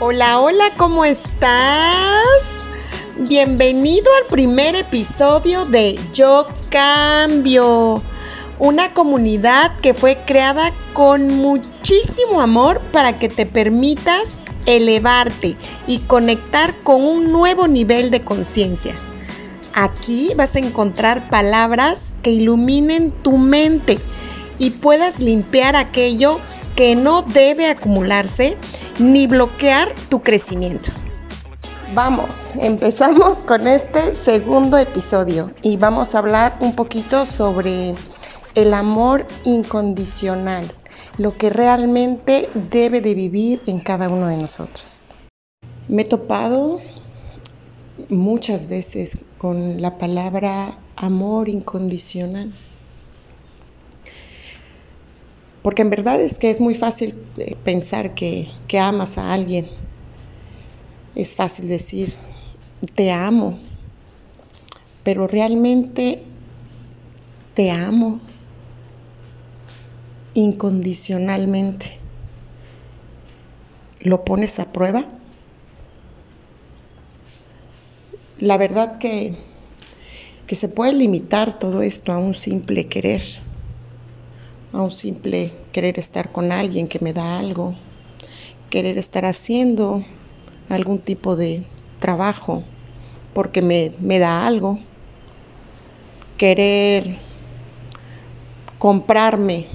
Hola, hola, ¿cómo estás? Bienvenido al primer episodio de Yo Cambio, una comunidad que fue creada con muchísimo amor para que te permitas elevarte y conectar con un nuevo nivel de conciencia. Aquí vas a encontrar palabras que iluminen tu mente y puedas limpiar aquello que no debe acumularse ni bloquear tu crecimiento. Vamos, empezamos con este segundo episodio y vamos a hablar un poquito sobre el amor incondicional, lo que realmente debe de vivir en cada uno de nosotros. Me he topado muchas veces con la palabra amor incondicional porque en verdad es que es muy fácil eh, pensar que, que amas a alguien. Es fácil decir, te amo. Pero realmente te amo incondicionalmente. ¿Lo pones a prueba? La verdad que, que se puede limitar todo esto a un simple querer a un simple querer estar con alguien que me da algo, querer estar haciendo algún tipo de trabajo porque me, me da algo, querer comprarme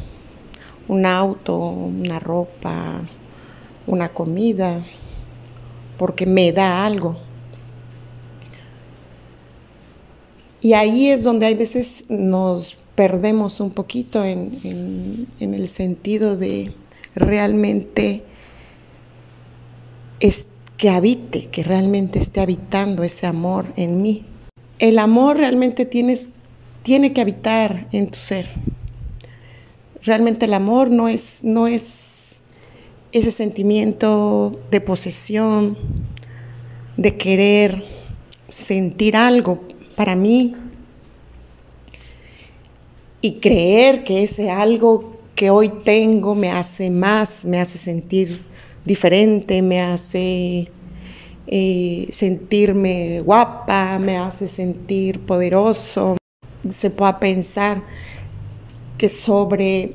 un auto, una ropa, una comida, porque me da algo. Y ahí es donde hay veces nos perdemos un poquito en, el sentido de realmente es que habite, que realmente esté habitando ese amor en mí. El amor realmente tienes, tiene que habitar en tu ser. Realmente el amor no es, no es ese sentimiento de posesión, de querer sentir algo. Para mí, y creer que ese algo que hoy tengo me hace más, me hace sentir diferente, me hace eh, sentirme guapa, me hace sentir poderoso. Se pueda pensar que sobre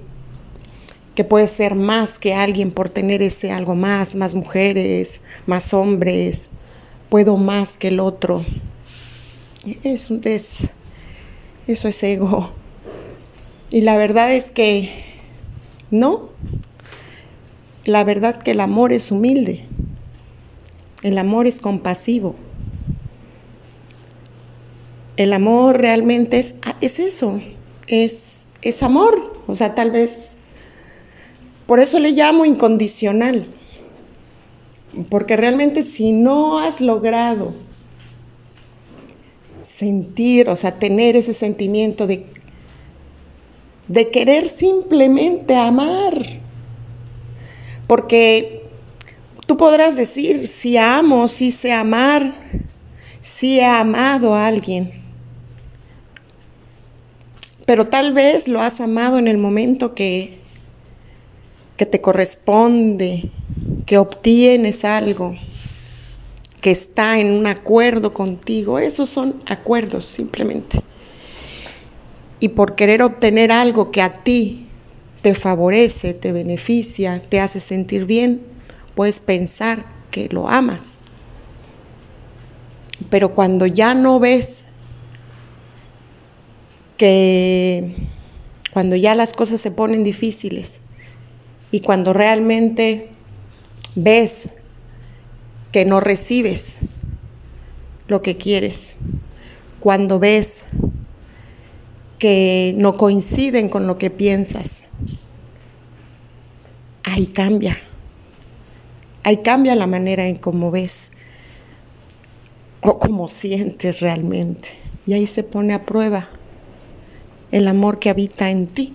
que puede ser más que alguien por tener ese algo más, más mujeres, más hombres, puedo más que el otro. Es, es, eso es ego. Y la verdad es que no. La verdad que el amor es humilde. El amor es compasivo. El amor realmente es, ah, es eso, es, es amor. O sea, tal vez, por eso le llamo incondicional. Porque realmente si no has logrado sentir, o sea, tener ese sentimiento de de querer simplemente amar. Porque tú podrás decir, si amo, si sé amar, si he amado a alguien. Pero tal vez lo has amado en el momento que, que te corresponde, que obtienes algo, que está en un acuerdo contigo. Esos son acuerdos simplemente y por querer obtener algo que a ti te favorece, te beneficia, te hace sentir bien, puedes pensar que lo amas. Pero cuando ya no ves que cuando ya las cosas se ponen difíciles y cuando realmente ves que no recibes lo que quieres, cuando ves que no coinciden con lo que piensas. Ahí cambia. Ahí cambia la manera en cómo ves o cómo sientes realmente. Y ahí se pone a prueba el amor que habita en ti.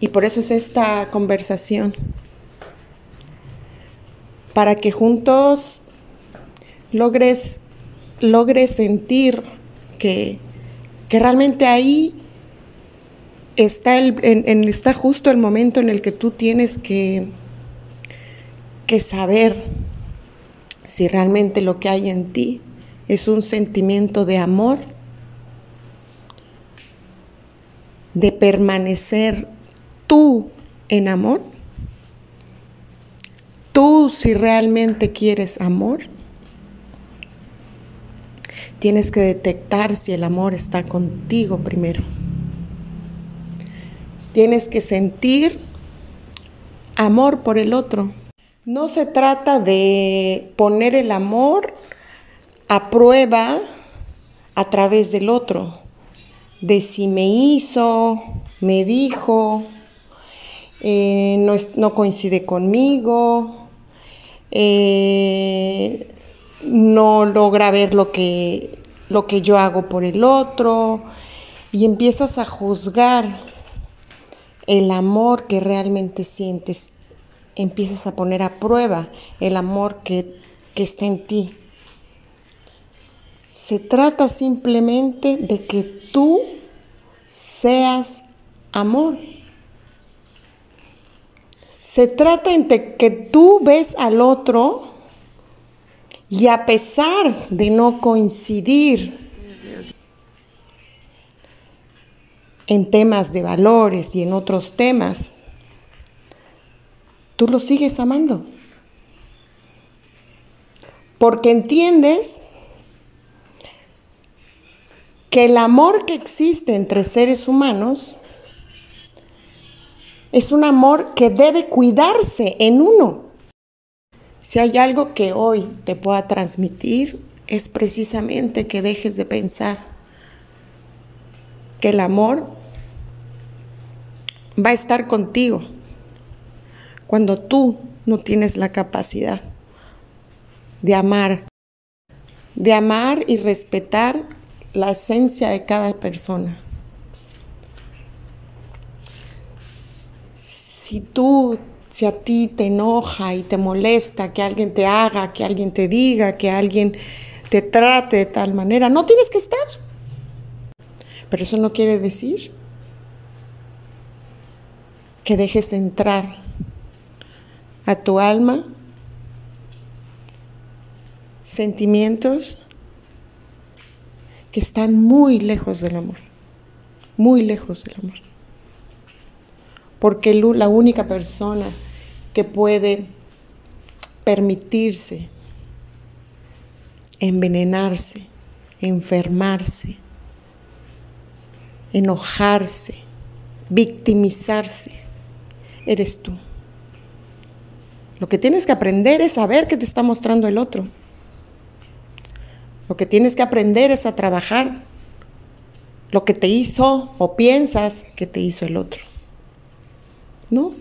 Y por eso es esta conversación. Para que juntos logres, logres sentir que que realmente ahí está, el, está justo el momento en el que tú tienes que, que saber si realmente lo que hay en ti es un sentimiento de amor, de permanecer tú en amor, tú si realmente quieres amor, tienes que detectar si el amor está contigo primero. Tienes que sentir amor por el otro. No se trata de poner el amor a prueba a través del otro, de si me hizo, me dijo, eh, no, coincide conmigo, eh, no logra ver lo que, lo que yo hago por el otro y empiezas a juzgar el amor que realmente sientes, empiezas a poner a prueba el amor que, que está en ti. Se trata simplemente de que tú seas amor. Se trata de que tú ves al otro y a pesar de no coincidir en temas de valores y en otros temas, tú lo sigues amando. Porque entiendes que el amor que existe entre seres humanos es un amor que debe cuidarse en uno. Si hay algo que hoy te pueda transmitir, es precisamente que dejes de pensar que el amor va a estar contigo cuando tú no tienes la capacidad de amar, de amar y respetar la esencia de cada persona. Si tú, si a ti te enoja y te molesta que alguien te haga, que alguien te diga, que alguien te trate de tal manera, no tienes que estar. Pero eso no quiere decir que dejes entrar a tu alma sentimientos que están muy lejos del amor, muy lejos del amor. Porque la única persona que puede permitirse envenenarse, enfermarse, enojarse, victimizarse, eres tú. Lo que tienes que aprender es saber qué te está mostrando el otro. Lo que tienes que aprender es a trabajar lo que te hizo o piensas que te hizo el otro. No,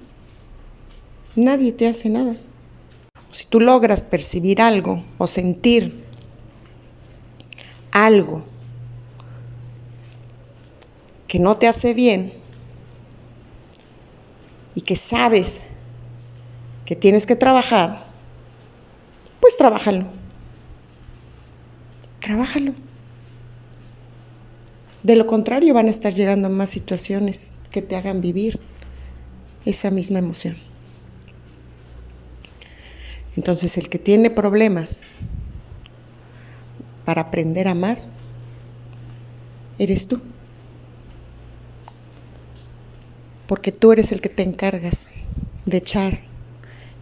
nadie te hace nada. Si tú logras percibir algo o sentir algo que no te hace bien, y que sabes que tienes que trabajar, pues trabájalo. Trabájalo. De lo contrario, van a estar llegando más situaciones que te hagan vivir esa misma emoción. Entonces, el que tiene problemas para aprender a amar, eres tú. porque tú eres el que te encargas de echar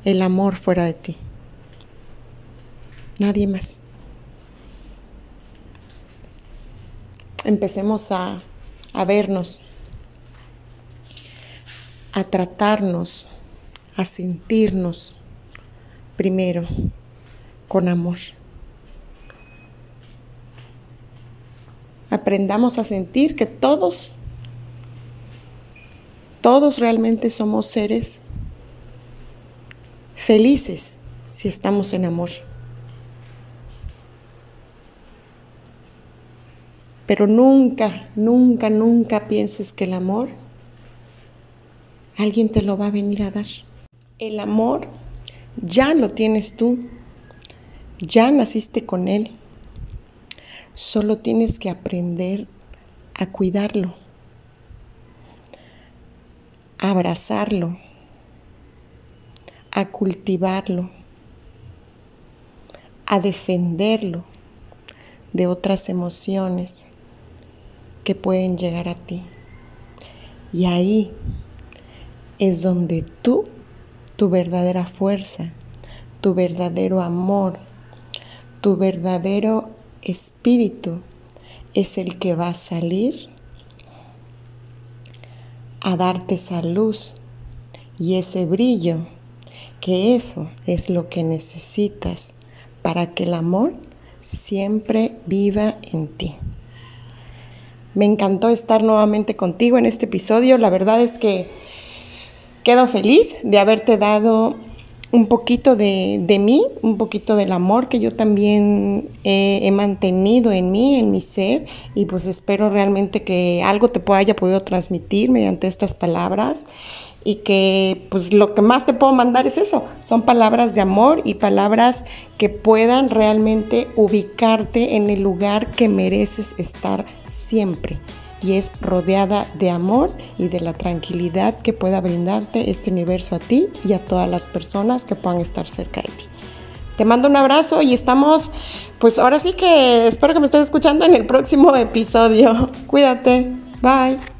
el amor fuera de ti. Nadie más. Empecemos a, a vernos, a tratarnos, a sentirnos primero con amor. Aprendamos a sentir que todos todos realmente somos seres felices si estamos en amor. Pero nunca, nunca, nunca pienses que el amor alguien te lo va a venir a dar. El amor ya lo tienes tú, ya naciste con él. Solo tienes que aprender a cuidarlo abrazarlo, a cultivarlo, a defenderlo de otras emociones que pueden llegar a ti. Y ahí es donde tú, tu verdadera fuerza, tu verdadero amor, tu verdadero espíritu es el que va a salir a darte esa luz y ese brillo, que eso es lo que necesitas para que el amor siempre viva en ti. Me encantó estar nuevamente contigo en este episodio. La verdad es que quedo feliz de haberte dado un poquito de, mí, un poquito del amor que yo también he, mantenido en mí, en mi ser, y pues espero realmente que algo te haya podido transmitir mediante estas palabras y que pues lo que más te puedo mandar es eso, son palabras de amor y palabras que puedan realmente ubicarte en el lugar que mereces estar siempre y es rodeada de amor y de la tranquilidad que pueda brindarte este universo a ti y a todas las personas que puedan estar cerca de ti. Te mando un abrazo y estamos, pues ahora sí que espero que me estés escuchando en el próximo episodio. Cuídate. Bye.